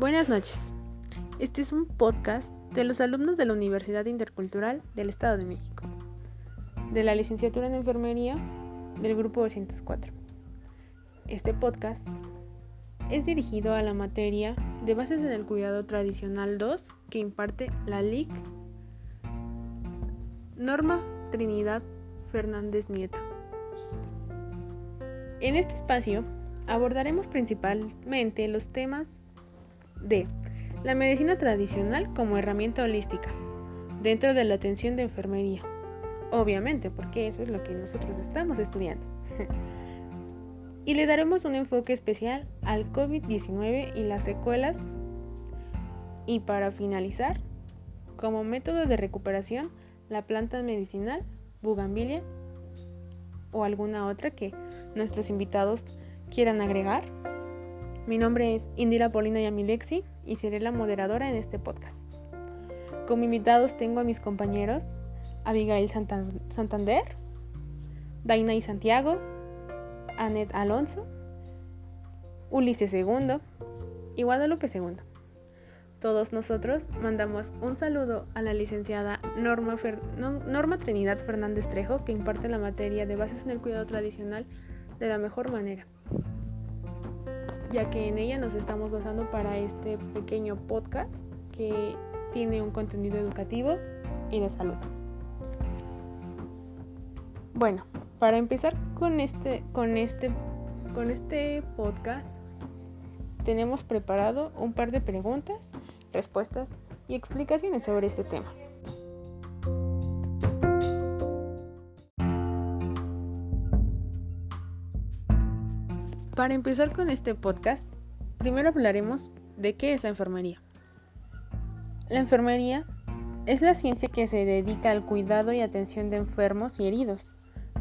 Buenas noches. Este es un podcast de los alumnos de la Universidad Intercultural del Estado de México, de la licenciatura en Enfermería del Grupo 204. Este podcast es dirigido a la materia de Bases en el Cuidado Tradicional 2 que imparte la LIC Norma Trinidad Fernández Nieto. En este espacio abordaremos principalmente los temas de la medicina tradicional como herramienta holística dentro de la atención de enfermería. Obviamente, porque eso es lo que nosotros estamos estudiando. y le daremos un enfoque especial al COVID-19 y las secuelas. Y para finalizar, como método de recuperación, la planta medicinal, bugambilia o alguna otra que nuestros invitados quieran agregar. Mi nombre es Indira Polina Yamilexi y seré la moderadora en este podcast. Como invitados tengo a mis compañeros Abigail Santander, Daina y Santiago, Anet Alonso, Ulises II y Guadalupe II. Todos nosotros mandamos un saludo a la licenciada Norma, Norma Trinidad Fernández Trejo, que imparte la materia de bases en el cuidado tradicional de la mejor manera ya que en ella nos estamos basando para este pequeño podcast que tiene un contenido educativo y de salud. Bueno, para empezar con este, con este, con este podcast, tenemos preparado un par de preguntas, respuestas y explicaciones sobre este tema. Para empezar con este podcast, primero hablaremos de qué es la enfermería. La enfermería es la ciencia que se dedica al cuidado y atención de enfermos y heridos,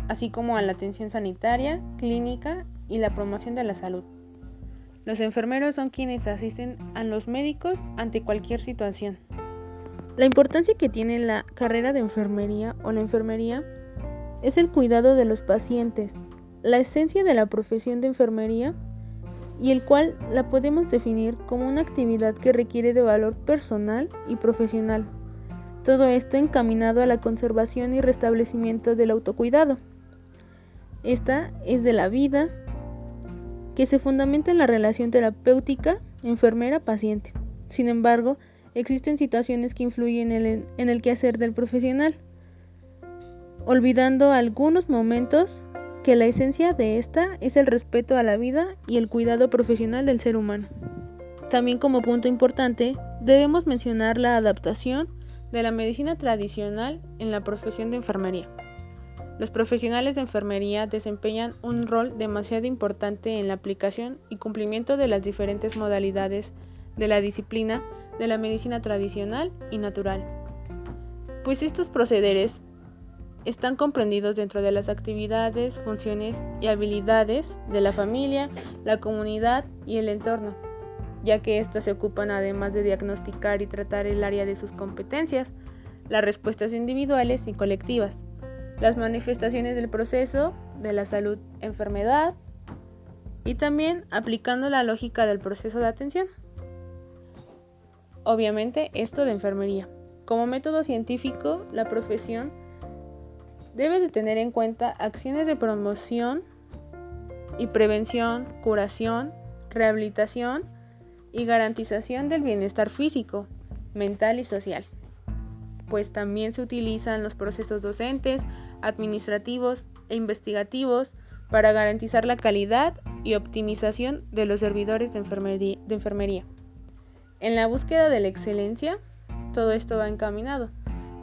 así como a la atención sanitaria, clínica y la promoción de la salud. Los enfermeros son quienes asisten a los médicos ante cualquier situación. La importancia que tiene la carrera de enfermería o la enfermería es el cuidado de los pacientes, la esencia de la profesión de enfermería y el cual la podemos definir como una actividad que requiere de valor personal y profesional. Todo esto encaminado a la conservación y restablecimiento del autocuidado. Esta es de la vida que se fundamenta en la relación terapéutica enfermera-paciente. Sin embargo, existen situaciones que influyen en el, en el quehacer del profesional, olvidando algunos momentos que la esencia de esta es el respeto a la vida y el cuidado profesional del ser humano. También como punto importante debemos mencionar la adaptación de la medicina tradicional en la profesión de enfermería. Los profesionales de enfermería desempeñan un rol demasiado importante en la aplicación y cumplimiento de las diferentes modalidades de la disciplina de la medicina tradicional y natural, pues estos procederes están comprendidos dentro de las actividades, funciones y habilidades de la familia, la comunidad y el entorno, ya que éstas se ocupan además de diagnosticar y tratar el área de sus competencias, las respuestas individuales y colectivas, las manifestaciones del proceso de la salud-enfermedad y también aplicando la lógica del proceso de atención. Obviamente esto de enfermería. Como método científico, la profesión debe de tener en cuenta acciones de promoción y prevención, curación, rehabilitación y garantización del bienestar físico, mental y social, pues también se utilizan los procesos docentes, administrativos e investigativos para garantizar la calidad y optimización de los servidores de enfermería. En la búsqueda de la excelencia, todo esto va encaminado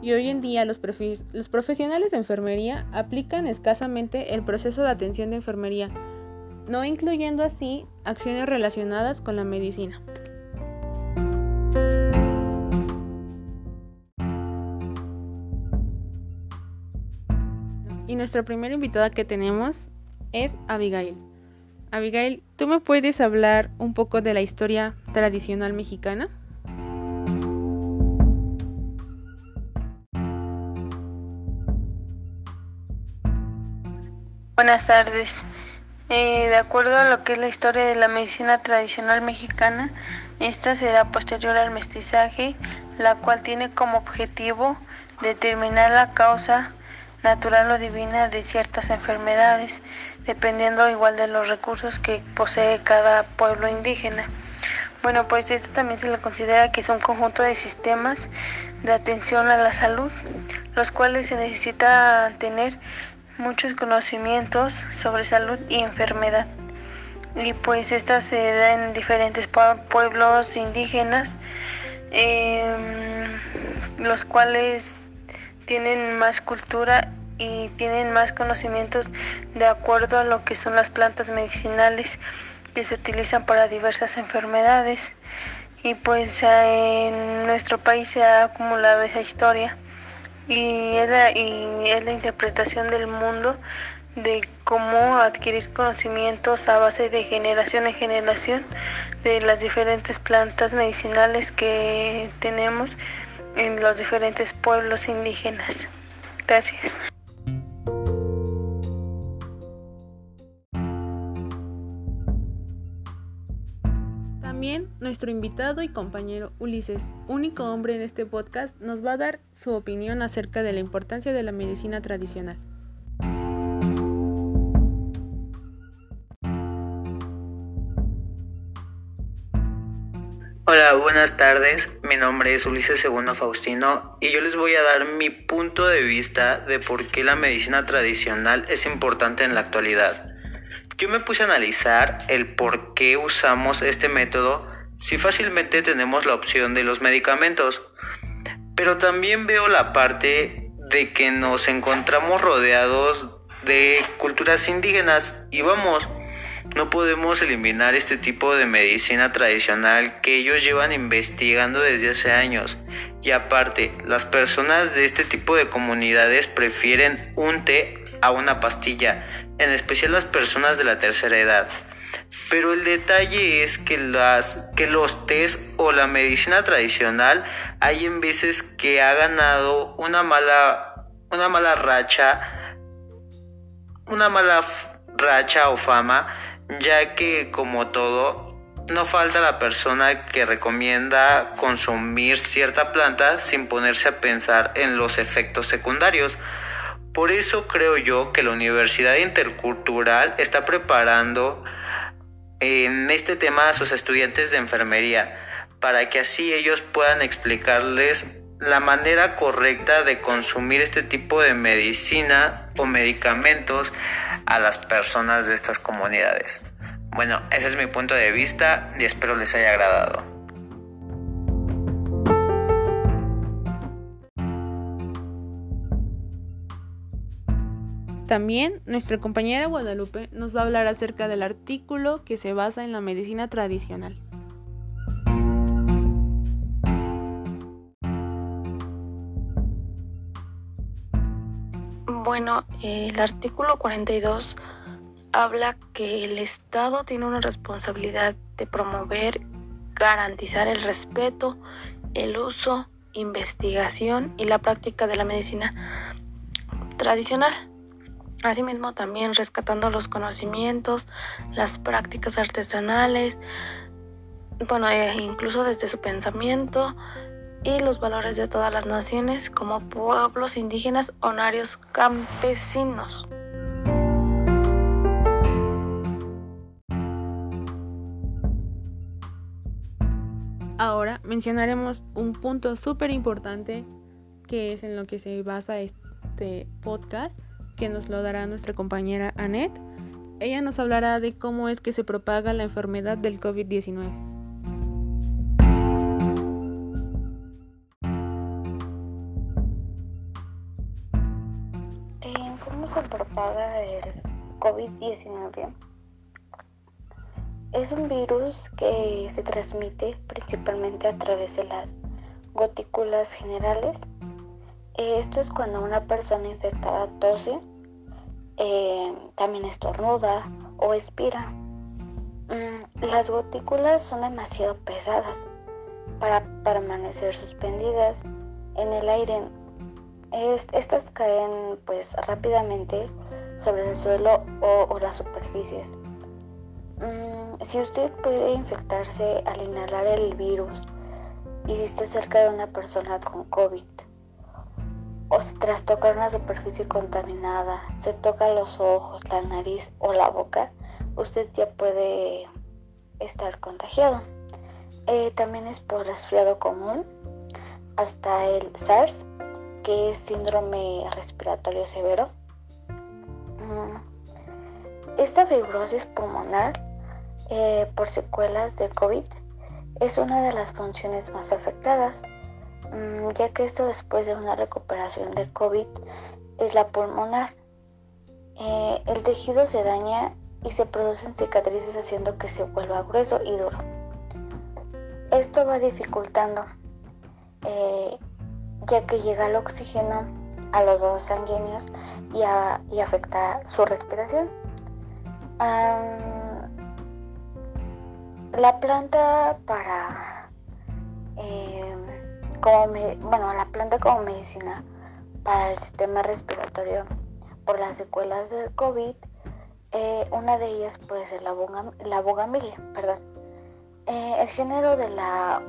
y hoy en día los, profesionales de enfermería aplican escasamente el proceso de atención de enfermería, no incluyendo así acciones relacionadas con la medicina. Y nuestra primera invitada que tenemos es Abigail. Abigail, ¿tú me puedes hablar un poco de la historia tradicional mexicana? Buenas tardes. Eh, de acuerdo a lo que es la historia de la medicina tradicional mexicana, Esta será posterior al mestizaje, la cual tiene como objetivo determinar la causa natural o divina de ciertas enfermedades, dependiendo igual de los recursos que posee cada pueblo indígena. Bueno, pues esto también se le considera que es un conjunto de sistemas de atención a la salud, los cuales se necesita tener muchos conocimientos sobre salud y enfermedad. Y pues esta se da en diferentes pueblos indígenas, em, los cuales tienen más cultura y tienen más conocimientos de acuerdo a lo que son las plantas medicinales que se utilizan para diversas enfermedades. Y pues en nuestro país se ha acumulado esa historia y es la, y es la interpretación del mundo de cómo adquirir conocimientos a base de generación en generación de las diferentes plantas medicinales que tenemos en los diferentes pueblos indígenas. Gracias. Nuestro invitado y compañero Ulises, único hombre en este podcast, nos va a dar su opinión acerca de la importancia de la medicina tradicional. Hola, buenas tardes. Mi nombre es Ulises Segundo Faustino y yo les voy a dar mi punto de vista de por qué la medicina tradicional es importante en la actualidad. Yo me puse a analizar el por qué usamos este método si fácilmente tenemos la opción de los medicamentos. Pero también veo la parte de que nos encontramos rodeados de culturas indígenas y vamos, no podemos eliminar este tipo de medicina tradicional que ellos llevan investigando desde hace años. Y aparte, las personas de este tipo de comunidades prefieren un té a una pastilla en especial las personas de la tercera edad. Pero el detalle es que, las, que los test o la medicina tradicional hay en veces que ha ganado una mala, una mala racha, una mala racha o fama, ya que como todo, no falta la persona que recomienda consumir cierta planta sin ponerse a pensar en los efectos secundarios. Por eso creo yo que la Universidad Intercultural está preparando en este tema a sus estudiantes de enfermería para que así ellos puedan explicarles la manera correcta de consumir este tipo de medicina o medicamentos a las personas de estas comunidades. Bueno, ese es mi punto de vista y espero les haya agradado. También nuestra compañera Guadalupe nos va a hablar acerca del artículo que se basa en la medicina tradicional. Bueno, el artículo 42 habla que el Estado tiene una responsabilidad de promover, garantizar el respeto, el uso, investigación y la práctica de la medicina tradicional Asimismo, también rescatando los conocimientos, las prácticas artesanales, bueno, e incluso desde su pensamiento y los valores de todas las naciones como pueblos indígenas, honarios, campesinos. Ahora mencionaremos un punto súper importante que es en lo que se basa este podcast que nos lo dará nuestra compañera Annette. Ella nos hablará de cómo es que se propaga la enfermedad del COVID-19. ¿Cómo se propaga el COVID-19? Es un virus que se transmite principalmente a través de las gotículas generales esto es cuando una persona infectada tose, eh, también estornuda o expira. Mm, las gotículas son demasiado pesadas para permanecer suspendidas en el aire. estas caen pues rápidamente sobre el suelo o, las superficies. Mm, si usted puede infectarse al inhalar el virus y si está cerca de una persona con COVID, tras tocar una superficie contaminada, se toca los ojos, la nariz o la boca, usted ya puede estar contagiado. Eh, también es por resfriado común, hasta el SARS, que es síndrome respiratorio severo. Mm, esta fibrosis pulmonar eh, por secuelas de COVID es una de las funciones más afectadas ya que esto después de una recuperación del COVID es la pulmonar. Eh, el tejido se daña y se producen cicatrices haciendo que se vuelva grueso y duro. Esto va dificultando, eh, ya que llega el oxígeno a los vasos sanguíneos y, afecta su respiración. la planta para eh, como bueno, la planta como medicina para el sistema respiratorio por las secuelas del COVID. Eh, una de ellas puede ser la, la bogamilia, perdón. Eh, el género de la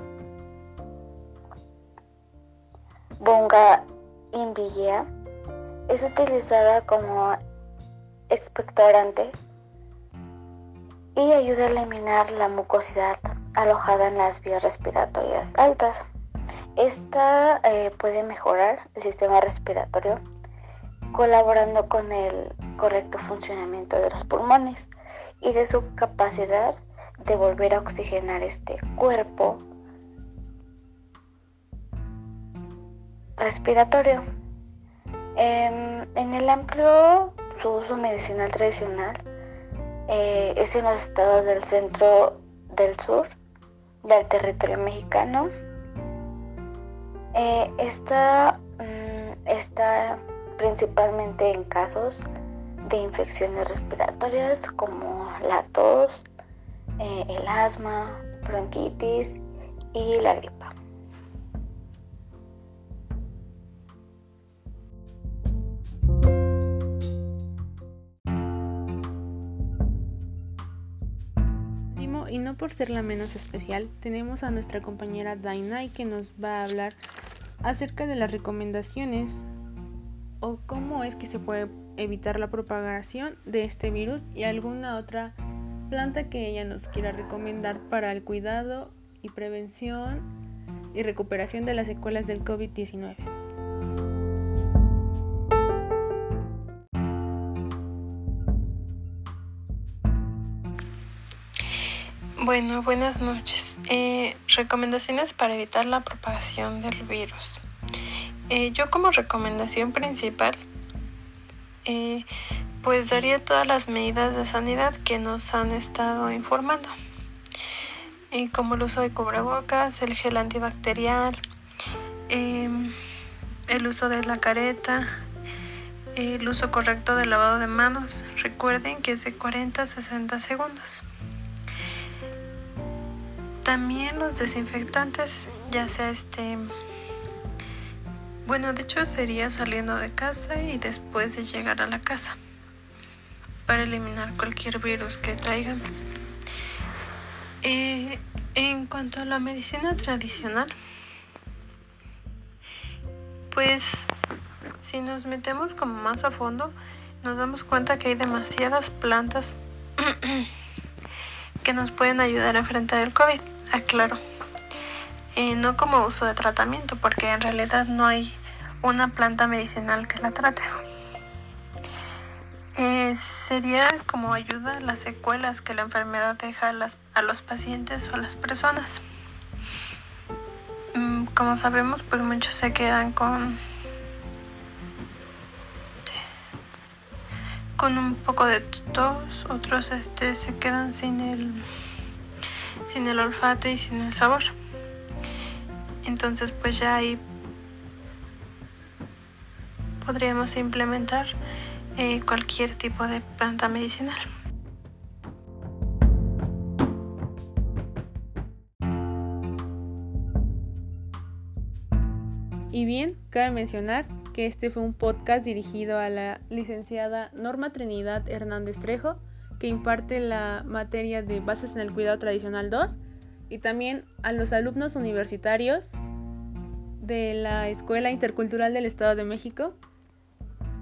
bonga invillea es utilizada como expectorante y ayuda a eliminar la mucosidad alojada en las vías respiratorias altas. Esta eh, puede mejorar el sistema respiratorio colaborando con el correcto funcionamiento de los pulmones y de su capacidad de volver a oxigenar este cuerpo respiratorio. Em, en el amplio su uso medicinal tradicional eh, es en los estados del centro del sur del territorio mexicano eh, esta mm, está principalmente en casos de infecciones respiratorias como la tos, eh, el asma, bronquitis y la gripa. Por ser la menos especial, tenemos a nuestra compañera Dainai que nos va a hablar acerca de las recomendaciones o cómo es que se puede evitar la propagación de este virus y alguna otra planta que ella nos quiera recomendar para el cuidado y prevención y recuperación de las secuelas del COVID-19. Bueno, buenas noches. Eh, recomendaciones para evitar la propagación del virus. Eh, yo como recomendación principal, eh, pues daría todas las medidas de sanidad que nos han estado informando. como el uso de cubrebocas, el gel antibacterial, em, el uso de la careta, el uso correcto del lavado de manos. Recuerden que es de 40 a 60 segundos. También los desinfectantes, ya sea este... Bueno, de hecho sería saliendo de casa y después de llegar a la casa para eliminar cualquier virus que traigamos. Eh, en cuanto a la medicina tradicional, pues si nos metemos como más a fondo, nos damos cuenta que hay demasiadas plantas que nos pueden ayudar a enfrentar el COVID aclaro. Eh, no como uso de tratamiento, porque en realidad no hay una planta medicinal que la trate. Eh, sería como ayuda a las secuelas que la enfermedad deja a, los pacientes o a las personas. Mm, como sabemos, pues muchos se quedan con con un poco de tos, otros este se quedan sin el sin el olfato y sin el sabor. Entonces pues ya ahí podríamos implementar eh, cualquier tipo de planta medicinal. Y bien, cabe mencionar que este fue un podcast dirigido a la licenciada Norma Trinidad Hernández Trejo, que imparte la materia de Bases en el Cuidado Tradicional 2 y también a los alumnos universitarios de la Escuela Intercultural del Estado de México.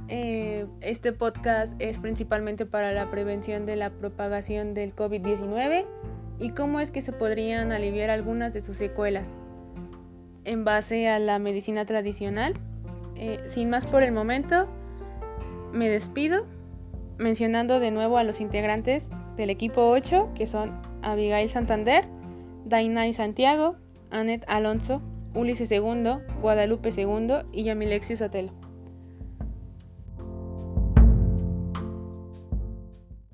Eh, este podcast es principalmente para la prevención de la propagación del COVID-19 y cómo es que se podrían aliviar algunas de sus secuelas en base a la medicina tradicional. Eh, sin más por el momento, me despido mencionando de nuevo a los integrantes del equipo 8, que son Abigail Santander, Dainay Santiago, Anet Alonso, Ulises II, Guadalupe II y Yamilexis Sotelo.